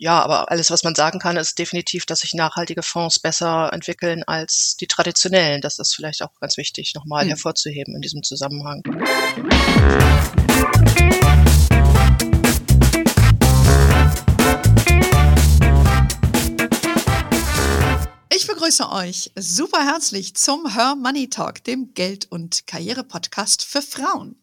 ja, aber alles, was man sagen kann, ist definitiv, dass sich nachhaltige Fonds besser entwickeln als die traditionellen. Das ist vielleicht auch ganz wichtig, nochmal hm. hervorzuheben in diesem Zusammenhang. Ich begrüße euch super herzlich zum Her Money Talk, dem Geld- und Karriere-Podcast für Frauen.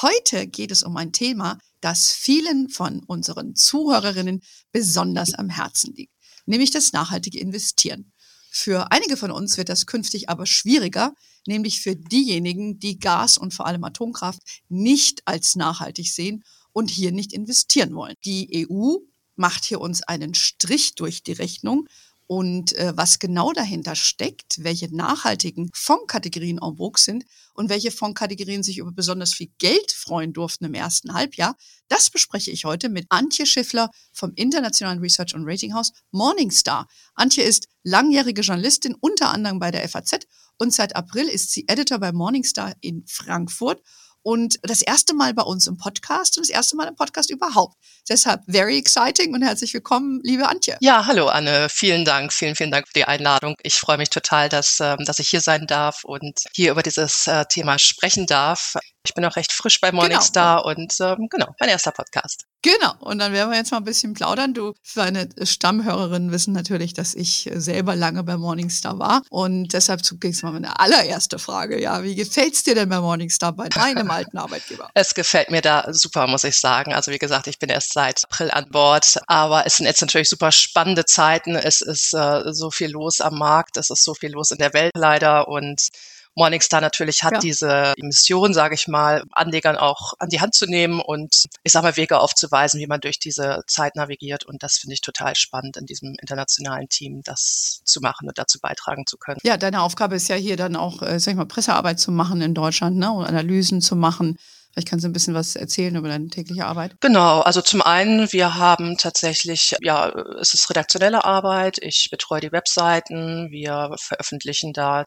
Heute geht es um ein Thema, das vielen von unseren Zuhörerinnen besonders am Herzen liegt, nämlich das nachhaltige Investieren. Für einige von uns wird das künftig aber schwieriger, nämlich für diejenigen, die Gas und vor allem Atomkraft nicht als nachhaltig sehen und hier nicht investieren wollen. Die EU macht hier uns einen Strich durch die Rechnung und äh, was genau dahinter steckt, welche nachhaltigen Fondskategorien en vogue sind und welche Fondskategorien sich über besonders viel Geld freuen durften im ersten Halbjahr, das bespreche ich heute mit Antje Schiffler vom internationalen Research und Rating House Morningstar. Antje ist langjährige Journalistin, unter anderem bei der FAZ und seit April ist sie Editor bei Morningstar in Frankfurt und das erste Mal bei uns im Podcast und das erste Mal im Podcast überhaupt. Deshalb very exciting und herzlich willkommen, liebe Antje. Ja, hallo Anne, vielen Dank, vielen, vielen Dank für die Einladung. Ich freue mich total, dass, ähm, dass ich hier sein darf und hier über dieses äh, Thema sprechen darf. Ich bin auch recht frisch bei Morningstar genau. und ähm, genau, mein erster Podcast. Genau, und dann werden wir jetzt mal ein bisschen plaudern. Du, deine Stammhörerinnen wissen natürlich, dass ich selber lange bei Morningstar war. Und deshalb zunächst mal meine allererste Frage. Ja, wie gefällt's dir denn bei Morningstar, bei deinem alten Arbeitgeber? Es gefällt mir da super, muss ich sagen. Also wie gesagt, ich bin erst seit April an Bord. Aber es sind jetzt natürlich super spannende Zeiten. Es ist äh, so viel los am Markt. Es ist so viel los in der Welt leider. Und Morningstar natürlich hat ja. diese Mission, sage ich mal, Anlegern auch an die Hand zu nehmen und ich sage mal Wege aufzuweisen, wie man durch diese Zeit navigiert. Und das finde ich total spannend in diesem internationalen Team, das zu machen und dazu beitragen zu können. Ja, deine Aufgabe ist ja hier dann auch, äh, sag ich mal, Pressearbeit zu machen in Deutschland ne? und Analysen zu machen. Vielleicht kannst du ein bisschen was erzählen über deine tägliche Arbeit. Genau, also zum einen, wir haben tatsächlich, ja, es ist redaktionelle Arbeit. Ich betreue die Webseiten. Wir veröffentlichen da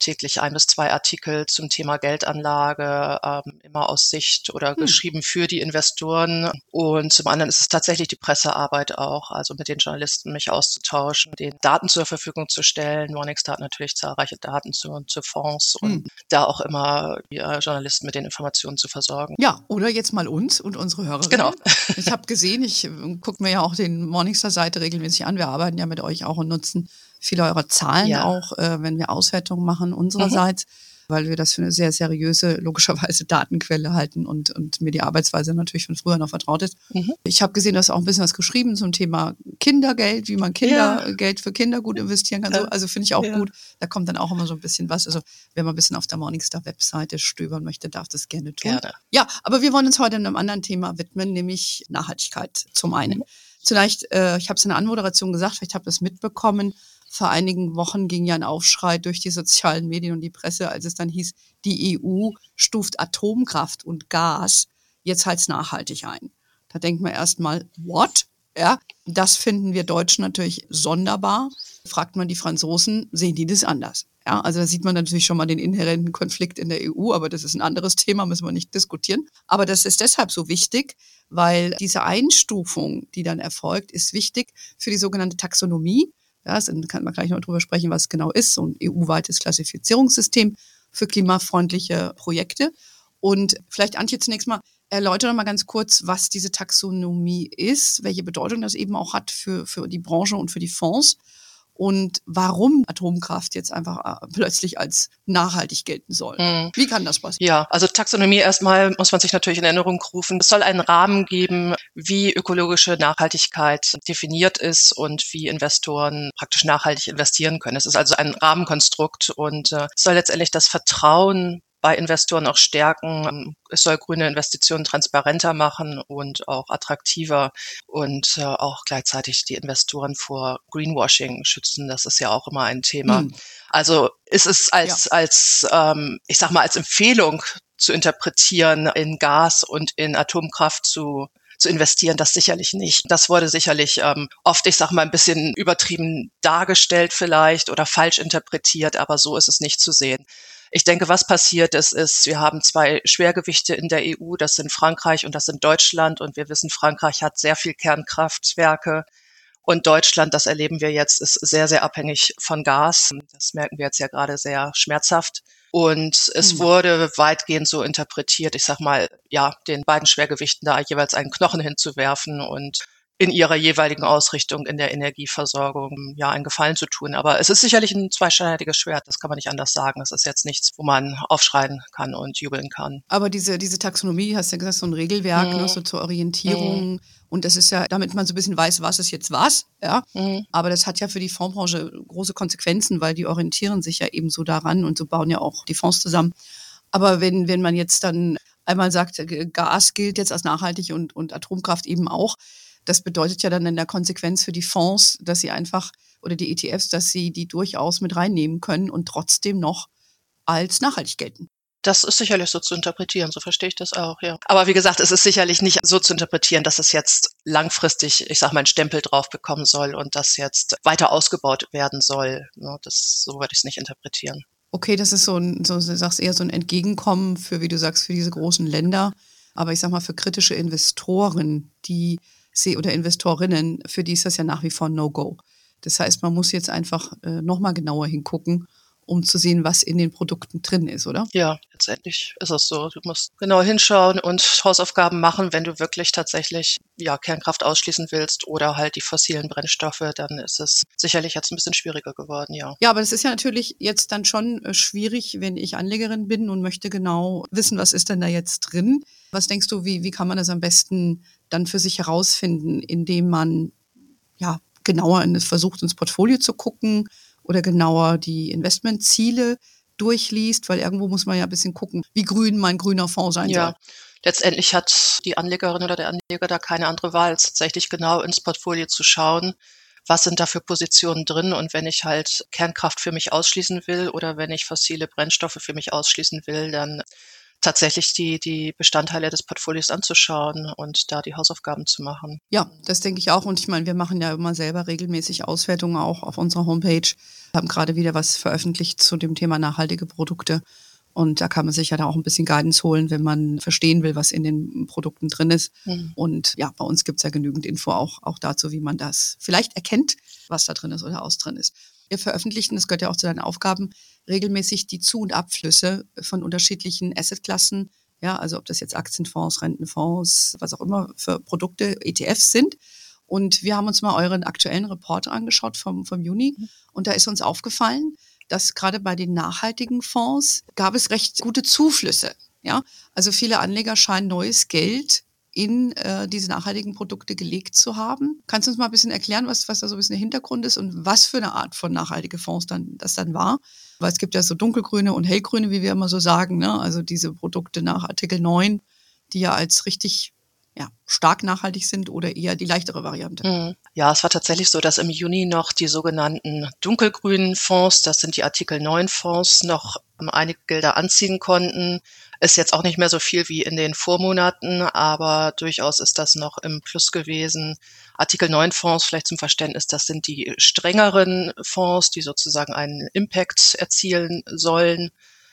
täglich ein bis zwei Artikel zum Thema Geldanlage, ähm, immer aus Sicht oder hm. geschrieben für die Investoren. Und zum anderen ist es tatsächlich die Pressearbeit auch, also mit den Journalisten mich auszutauschen, den Daten zur Verfügung zu stellen. Morningstar hat natürlich zahlreiche Daten zu, zu Fonds hm. und da auch immer ja, Journalisten mit den Informationen zu versorgen. Ja, oder jetzt mal uns und unsere Hörer. Genau. Ich habe gesehen, ich äh, gucke mir ja auch den Morningstar-Seite regelmäßig an. Wir arbeiten ja mit euch auch und nutzen viele eurer Zahlen ja. auch, äh, wenn wir Auswertungen machen unsererseits. Mhm weil wir das für eine sehr seriöse, logischerweise Datenquelle halten und, und mir die Arbeitsweise natürlich von früher noch vertraut ist. Mhm. Ich habe gesehen, du hast auch ein bisschen was geschrieben zum Thema Kindergeld, wie man Kindergeld ja. für Kinder gut investieren kann. So, also finde ich auch ja. gut. Da kommt dann auch immer so ein bisschen was. Also wer mal ein bisschen auf der Morningstar-Webseite stöbern möchte, darf das gerne tun. Gerne. Ja, aber wir wollen uns heute einem anderen Thema widmen, nämlich Nachhaltigkeit zum einen. Mhm. Vielleicht, äh, ich habe es in der Anmoderation gesagt, vielleicht habt ihr es mitbekommen, vor einigen Wochen ging ja ein Aufschrei durch die sozialen Medien und die Presse, als es dann hieß, die EU stuft Atomkraft und Gas jetzt als nachhaltig ein. Da denkt man erstmal, what? Ja, das finden wir Deutschen natürlich sonderbar. Fragt man die Franzosen, sehen die das anders? Ja, also da sieht man natürlich schon mal den inhärenten Konflikt in der EU, aber das ist ein anderes Thema, müssen wir nicht diskutieren. Aber das ist deshalb so wichtig, weil diese Einstufung, die dann erfolgt, ist wichtig für die sogenannte Taxonomie. Ja, dann kann man gleich noch drüber sprechen, was es genau ist. So ein EU-weites Klassifizierungssystem für klimafreundliche Projekte. Und vielleicht, Antje, zunächst mal, erläutere mal ganz kurz, was diese Taxonomie ist, welche Bedeutung das eben auch hat für, für die Branche und für die Fonds und warum Atomkraft jetzt einfach äh, plötzlich als nachhaltig gelten soll. Mhm. Wie kann das passieren? Ja, also Taxonomie erstmal muss man sich natürlich in Erinnerung rufen. Es soll einen Rahmen geben, wie ökologische Nachhaltigkeit definiert ist und wie Investoren praktisch nachhaltig investieren können. Es ist also ein Rahmenkonstrukt und äh, soll letztendlich das Vertrauen bei Investoren auch stärken. Es soll grüne Investitionen transparenter machen und auch attraktiver und äh, auch gleichzeitig die Investoren vor Greenwashing schützen. Das ist ja auch immer ein Thema. Hm. Also ist es als, ja. als ähm, ich sag mal, als Empfehlung zu interpretieren, in Gas und in Atomkraft zu zu investieren, das sicherlich nicht. Das wurde sicherlich ähm, oft, ich sag mal, ein bisschen übertrieben dargestellt vielleicht oder falsch interpretiert, aber so ist es nicht zu sehen. Ich denke, was passiert ist, ist, wir haben zwei Schwergewichte in der EU, das sind Frankreich und das sind Deutschland. Und wir wissen, Frankreich hat sehr viel Kernkraftwerke. Und Deutschland, das erleben wir jetzt, ist sehr, sehr abhängig von Gas. Das merken wir jetzt ja gerade sehr schmerzhaft. Und es mhm. wurde weitgehend so interpretiert, ich sag mal, ja, den beiden Schwergewichten da jeweils einen Knochen hinzuwerfen und in ihrer jeweiligen Ausrichtung in der Energieversorgung ja einen Gefallen zu tun. Aber es ist sicherlich ein zweischneidiges Schwert, das kann man nicht anders sagen. Es ist jetzt nichts, wo man aufschreien kann und jubeln kann. Aber diese, diese Taxonomie, hast du ja gesagt, so ein Regelwerk, mhm. ne, so zur Orientierung. Mhm. Und das ist ja, damit man so ein bisschen weiß, was ist jetzt was, ja. Mhm. Aber das hat ja für die Fondsbranche große Konsequenzen, weil die orientieren sich ja eben so daran und so bauen ja auch die Fonds zusammen. Aber wenn, wenn man jetzt dann einmal sagt, Gas gilt jetzt als nachhaltig und, und Atomkraft eben auch, das bedeutet ja dann in der Konsequenz für die Fonds, dass sie einfach oder die ETFs, dass sie die durchaus mit reinnehmen können und trotzdem noch als nachhaltig gelten. Das ist sicherlich so zu interpretieren, so verstehe ich das auch, ja. Aber wie gesagt, es ist sicherlich nicht so zu interpretieren, dass es jetzt langfristig, ich sag mal, einen Stempel drauf bekommen soll und das jetzt weiter ausgebaut werden soll. Das, so würde ich es nicht interpretieren. Okay, das ist so ein, so, du sagst eher so ein Entgegenkommen für, wie du sagst, für diese großen Länder. Aber ich sag mal, für kritische Investoren, die sehe oder Investorinnen, für die ist das ja nach wie vor No-Go. Das heißt, man muss jetzt einfach äh, nochmal genauer hingucken, um zu sehen, was in den Produkten drin ist, oder? Ja, letztendlich ist es so. Du musst genau hinschauen und Hausaufgaben machen, wenn du wirklich tatsächlich ja, Kernkraft ausschließen willst oder halt die fossilen Brennstoffe, dann ist es sicherlich jetzt ein bisschen schwieriger geworden, ja. Ja, aber das ist ja natürlich jetzt dann schon äh, schwierig, wenn ich Anlegerin bin und möchte genau wissen, was ist denn da jetzt drin. Was denkst du, wie, wie kann man das am besten dann für sich herausfinden, indem man ja genauer in, versucht, ins Portfolio zu gucken oder genauer die Investmentziele durchliest, weil irgendwo muss man ja ein bisschen gucken, wie grün mein grüner Fonds sein ja. soll. Letztendlich hat die Anlegerin oder der Anleger da keine andere Wahl, als tatsächlich genau ins Portfolio zu schauen, was sind da für Positionen drin und wenn ich halt Kernkraft für mich ausschließen will oder wenn ich fossile Brennstoffe für mich ausschließen will, dann tatsächlich die, die Bestandteile des Portfolios anzuschauen und da die Hausaufgaben zu machen. Ja, das denke ich auch. Und ich meine, wir machen ja immer selber regelmäßig Auswertungen auch auf unserer Homepage. Wir haben gerade wieder was veröffentlicht zu dem Thema nachhaltige Produkte. Und da kann man sich ja da auch ein bisschen Guidance holen, wenn man verstehen will, was in den Produkten drin ist. Mhm. Und ja, bei uns gibt es ja genügend Info auch, auch dazu, wie man das vielleicht erkennt, was da drin ist oder aus drin ist. Wir veröffentlichen, das gehört ja auch zu deinen Aufgaben, regelmäßig die Zu- und Abflüsse von unterschiedlichen Assetklassen. Ja, also ob das jetzt Aktienfonds, Rentenfonds, was auch immer für Produkte, ETFs sind. Und wir haben uns mal euren aktuellen Report angeschaut vom, vom Juni. Mhm. Und da ist uns aufgefallen, dass gerade bei den nachhaltigen Fonds gab es recht gute Zuflüsse. Ja, also viele Anleger scheinen neues Geld in äh, diese nachhaltigen Produkte gelegt zu haben. Kannst du uns mal ein bisschen erklären, was, was da so ein bisschen der Hintergrund ist und was für eine Art von nachhaltige Fonds dann, das dann war? Weil es gibt ja so dunkelgrüne und hellgrüne, wie wir immer so sagen, ne? also diese Produkte nach Artikel 9, die ja als richtig ja, stark nachhaltig sind oder eher die leichtere Variante? Mhm. Ja, es war tatsächlich so, dass im Juni noch die sogenannten dunkelgrünen Fonds, das sind die Artikel 9 Fonds, noch einige Gelder anziehen konnten. Ist jetzt auch nicht mehr so viel wie in den Vormonaten, aber durchaus ist das noch im Plus gewesen. Artikel 9 Fonds, vielleicht zum Verständnis, das sind die strengeren Fonds, die sozusagen einen Impact erzielen sollen.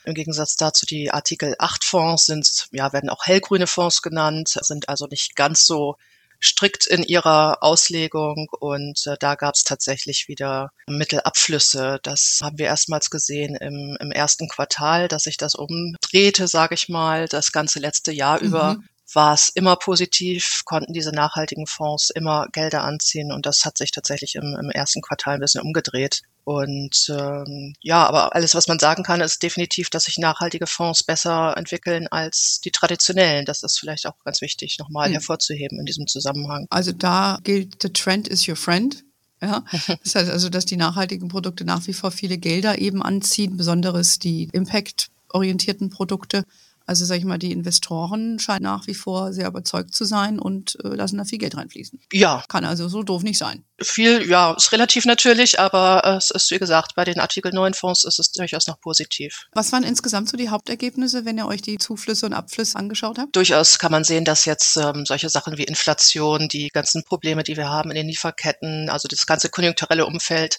Im Gegensatz dazu die Artikel 8 Fonds sind, ja, werden auch hellgrüne Fonds genannt, sind also nicht ganz so strikt in ihrer Auslegung und äh, da gab es tatsächlich wieder Mittelabflüsse. Das haben wir erstmals gesehen im, im ersten Quartal, dass sich das umdrehte, sage ich mal, das ganze letzte Jahr mhm. über war es immer positiv, konnten diese nachhaltigen Fonds immer Gelder anziehen und das hat sich tatsächlich im, im ersten Quartal ein bisschen umgedreht. Und ähm, ja, aber alles, was man sagen kann, ist definitiv, dass sich nachhaltige Fonds besser entwickeln als die traditionellen. Das ist vielleicht auch ganz wichtig, nochmal hm. hervorzuheben in diesem Zusammenhang. Also da gilt, the trend is your friend. Ja, das heißt also, dass die nachhaltigen Produkte nach wie vor viele Gelder eben anziehen, besonders die impact-orientierten Produkte. Also sage ich mal, die Investoren scheinen nach wie vor sehr überzeugt zu sein und äh, lassen da viel Geld reinfließen. Ja. Kann also so doof nicht sein. Viel, ja, ist relativ natürlich, aber es ist, wie gesagt, bei den Artikel 9 Fonds ist es durchaus noch positiv. Was waren insgesamt so die Hauptergebnisse, wenn ihr euch die Zuflüsse und Abflüsse angeschaut habt? Durchaus kann man sehen, dass jetzt ähm, solche Sachen wie Inflation, die ganzen Probleme, die wir haben in den Lieferketten, also das ganze konjunkturelle Umfeld,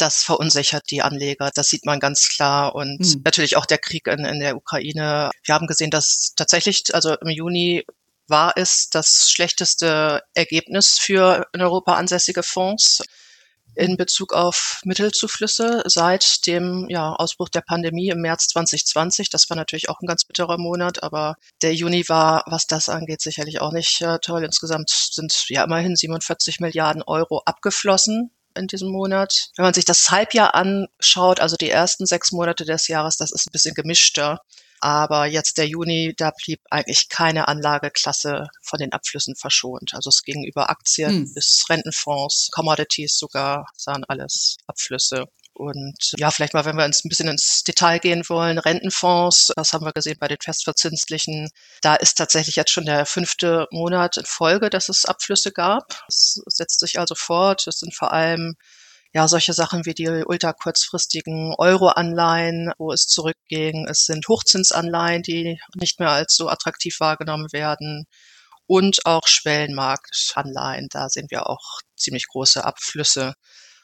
das verunsichert die Anleger. Das sieht man ganz klar. Und mhm. natürlich auch der Krieg in, in der Ukraine. Wir haben gesehen, dass tatsächlich, also im Juni war es das schlechteste Ergebnis für in Europa ansässige Fonds in Bezug auf Mittelzuflüsse seit dem ja, Ausbruch der Pandemie im März 2020. Das war natürlich auch ein ganz bitterer Monat, aber der Juni war, was das angeht, sicherlich auch nicht äh, toll. Insgesamt sind ja immerhin 47 Milliarden Euro abgeflossen in diesem Monat. Wenn man sich das Halbjahr anschaut, also die ersten sechs Monate des Jahres, das ist ein bisschen gemischter. Aber jetzt der Juni, da blieb eigentlich keine Anlageklasse von den Abflüssen verschont. Also es ging über Aktien hm. bis Rentenfonds, Commodities sogar, sahen alles Abflüsse. Und ja, vielleicht mal, wenn wir uns ein bisschen ins Detail gehen wollen, Rentenfonds, das haben wir gesehen bei den festverzinslichen, da ist tatsächlich jetzt schon der fünfte Monat in Folge, dass es Abflüsse gab. Es setzt sich also fort. Es sind vor allem ja, solche Sachen wie die ultrakurzfristigen Euro-Anleihen, wo es zurückging. Es sind Hochzinsanleihen, die nicht mehr als so attraktiv wahrgenommen werden. Und auch Schwellenmarktanleihen. Da sehen wir auch ziemlich große Abflüsse.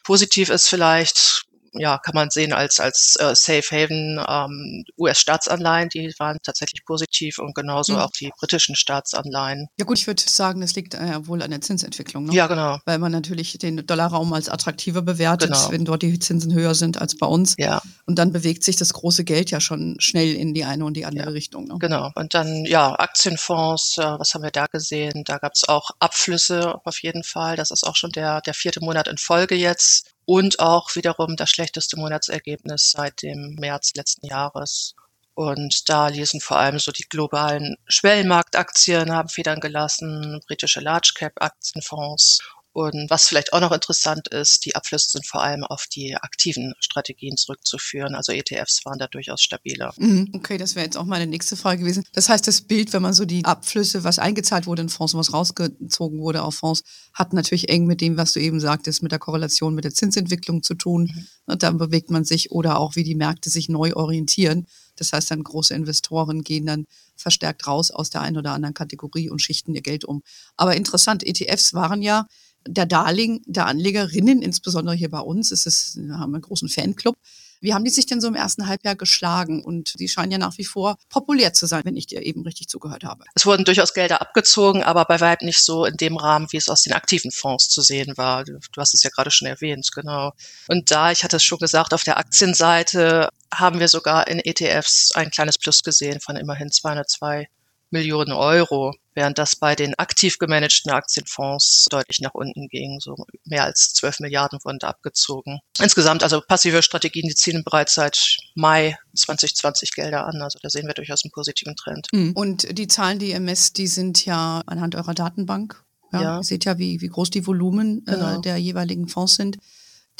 Positiv ist vielleicht, ja, kann man sehen als, als äh, Safe Haven ähm, US-Staatsanleihen, die waren tatsächlich positiv und genauso mhm. auch die britischen Staatsanleihen. Ja gut, ich würde sagen, das liegt äh, wohl an der Zinsentwicklung. Ne? Ja, genau. Weil man natürlich den Dollarraum als attraktiver bewertet, genau. wenn dort die Zinsen höher sind als bei uns. Ja. Und dann bewegt sich das große Geld ja schon schnell in die eine und die andere ja. Richtung. Ne? Genau. Und dann, ja, Aktienfonds, äh, was haben wir da gesehen? Da gab es auch Abflüsse auf jeden Fall. Das ist auch schon der, der vierte Monat in Folge jetzt und auch wiederum das schlechteste Monatsergebnis seit dem März letzten Jahres. Und da ließen vor allem so die globalen Schwellenmarktaktien haben Federn gelassen, britische Large Cap Aktienfonds und was vielleicht auch noch interessant ist, die Abflüsse sind vor allem auf die aktiven Strategien zurückzuführen. Also ETFs waren da durchaus stabiler. Mhm, okay, das wäre jetzt auch meine nächste Frage gewesen. Das heißt, das Bild, wenn man so die Abflüsse, was eingezahlt wurde in Fonds und was rausgezogen wurde auf Fonds, hat natürlich eng mit dem, was du eben sagtest, mit der Korrelation mit der Zinsentwicklung zu tun. Mhm. Und dann bewegt man sich oder auch wie die Märkte sich neu orientieren. Das heißt, dann große Investoren gehen dann verstärkt raus aus der einen oder anderen Kategorie und schichten ihr Geld um. Aber interessant, ETFs waren ja der Darling der Anlegerinnen, insbesondere hier bei uns, ist es, wir haben einen großen Fanclub. Wie haben die sich denn so im ersten Halbjahr geschlagen? Und die scheinen ja nach wie vor populär zu sein, wenn ich dir eben richtig zugehört habe. Es wurden durchaus Gelder abgezogen, aber bei weitem nicht so in dem Rahmen, wie es aus den aktiven Fonds zu sehen war. Du hast es ja gerade schon erwähnt, genau. Und da, ich hatte es schon gesagt, auf der Aktienseite haben wir sogar in ETFs ein kleines Plus gesehen von immerhin 202 Millionen Euro, während das bei den aktiv gemanagten Aktienfonds deutlich nach unten ging. So mehr als 12 Milliarden wurden da abgezogen. Insgesamt, also passive Strategien, die ziehen bereits seit Mai 2020 Gelder an. Also da sehen wir durchaus einen positiven Trend. Mhm. Und die Zahlen, die ihr messt, die sind ja anhand eurer Datenbank. Ja, ja. Ihr seht ja, wie, wie groß die Volumen äh, genau. äh, der jeweiligen Fonds sind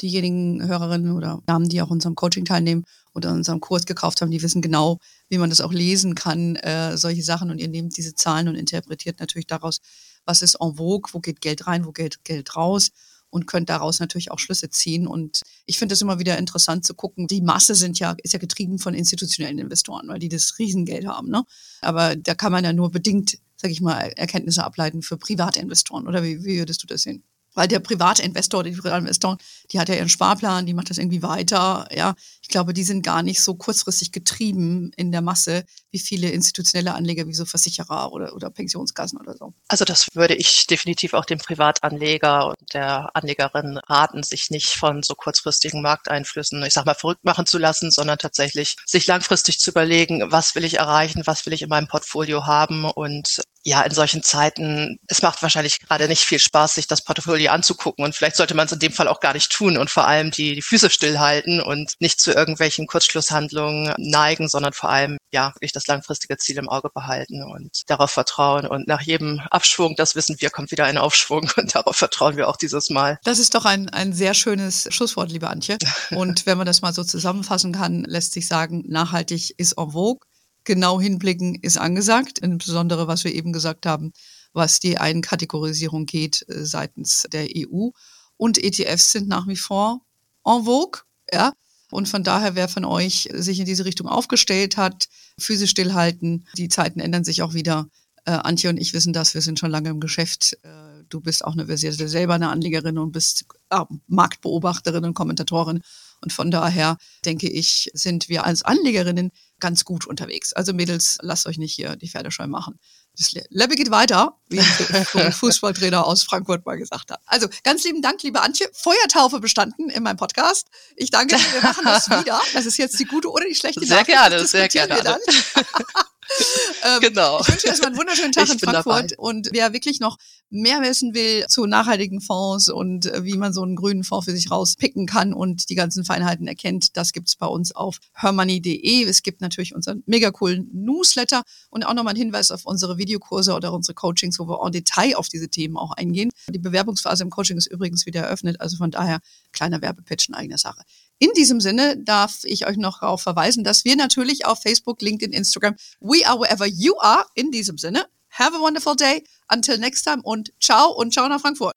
diejenigen Hörerinnen oder Damen, die auch unserem Coaching teilnehmen oder unserem Kurs gekauft haben, die wissen genau, wie man das auch lesen kann, äh, solche Sachen. Und ihr nehmt diese Zahlen und interpretiert natürlich daraus, was ist en vogue, wo geht Geld rein, wo geht Geld raus und könnt daraus natürlich auch Schlüsse ziehen. Und ich finde es immer wieder interessant zu gucken. Die Masse sind ja, ist ja getrieben von institutionellen Investoren, weil die das Riesengeld haben. Ne? Aber da kann man ja nur bedingt, sage ich mal, Erkenntnisse ableiten für Privatinvestoren. Oder wie, wie würdest du das sehen? Weil der private Investor, die Privatinvestoren, die hat ja ihren Sparplan, die macht das irgendwie weiter, ja. Ich glaube, die sind gar nicht so kurzfristig getrieben in der Masse wie viele institutionelle Anleger wie so Versicherer oder, oder Pensionskassen oder so. Also das würde ich definitiv auch dem Privatanleger und der Anlegerin raten, sich nicht von so kurzfristigen Markteinflüssen, ich sag mal, verrückt machen zu lassen, sondern tatsächlich sich langfristig zu überlegen, was will ich erreichen, was will ich in meinem Portfolio haben und ja, in solchen Zeiten, es macht wahrscheinlich gerade nicht viel Spaß, sich das Portfolio anzugucken und vielleicht sollte man es in dem Fall auch gar nicht tun und vor allem die, die Füße stillhalten und nicht zu irgendwelchen Kurzschlusshandlungen neigen, sondern vor allem ja wirklich das langfristige Ziel im Auge behalten und darauf vertrauen und nach jedem Abschwung, das wissen wir, kommt wieder ein Aufschwung und darauf vertrauen wir auch dieses Mal. Das ist doch ein, ein sehr schönes Schlusswort, liebe Antje. Und wenn man das mal so zusammenfassen kann, lässt sich sagen, nachhaltig ist en vogue genau hinblicken ist angesagt, insbesondere was wir eben gesagt haben, was die Einkategorisierung geht äh, seitens der EU. Und ETFs sind nach wie vor en vogue, ja. Und von daher, wer von euch sich in diese Richtung aufgestellt hat, Füße stillhalten, die Zeiten ändern sich auch wieder. Äh, Antje und ich wissen das, wir sind schon lange im Geschäft. Äh, du bist auch eine versierte selber eine Anlegerin und bist äh, Marktbeobachterin und Kommentatorin. Und von daher denke ich, sind wir als Anlegerinnen ganz gut unterwegs. Also Mädels, lasst euch nicht hier die Pferde scheu machen. Das Lebe geht weiter, wie ein Fußballtrainer aus Frankfurt mal gesagt hat. Also ganz lieben Dank, liebe Antje. Feuertaufe bestanden in meinem Podcast. Ich danke dir, wir machen das wieder. Das ist jetzt die gute oder die schlechte Sehr Nachricht. gerne, sehr gerne. ähm, genau. Ich wünsche erstmal einen wunderschönen Tag ich in Frankfurt. Dabei. Und wer wirklich noch mehr wissen will zu nachhaltigen Fonds und äh, wie man so einen grünen Fonds für sich rauspicken kann und die ganzen Feinheiten erkennt, das gibt's bei uns auf hermoney.de. Es gibt natürlich unseren mega coolen Newsletter und auch nochmal ein Hinweis auf unsere Videokurse oder unsere Coachings, wo wir en Detail auf diese Themen auch eingehen. Die Bewerbungsphase im Coaching ist übrigens wieder eröffnet, also von daher kleiner Werbepitch in eigener Sache. In diesem Sinne darf ich euch noch darauf verweisen, dass wir natürlich auf Facebook, LinkedIn, Instagram, we are wherever you are. In diesem Sinne, have a wonderful day. Until next time und ciao und ciao nach Frankfurt.